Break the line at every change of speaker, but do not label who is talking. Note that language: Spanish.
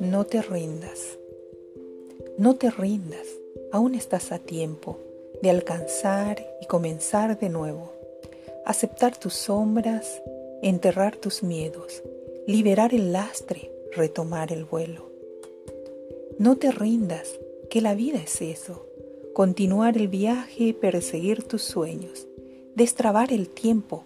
No te rindas, no te rindas, aún estás a tiempo de alcanzar y comenzar de nuevo, aceptar tus sombras, enterrar tus miedos, liberar el lastre, retomar el vuelo. No te rindas, que la vida es eso, continuar el viaje, perseguir tus sueños, destrabar el tiempo,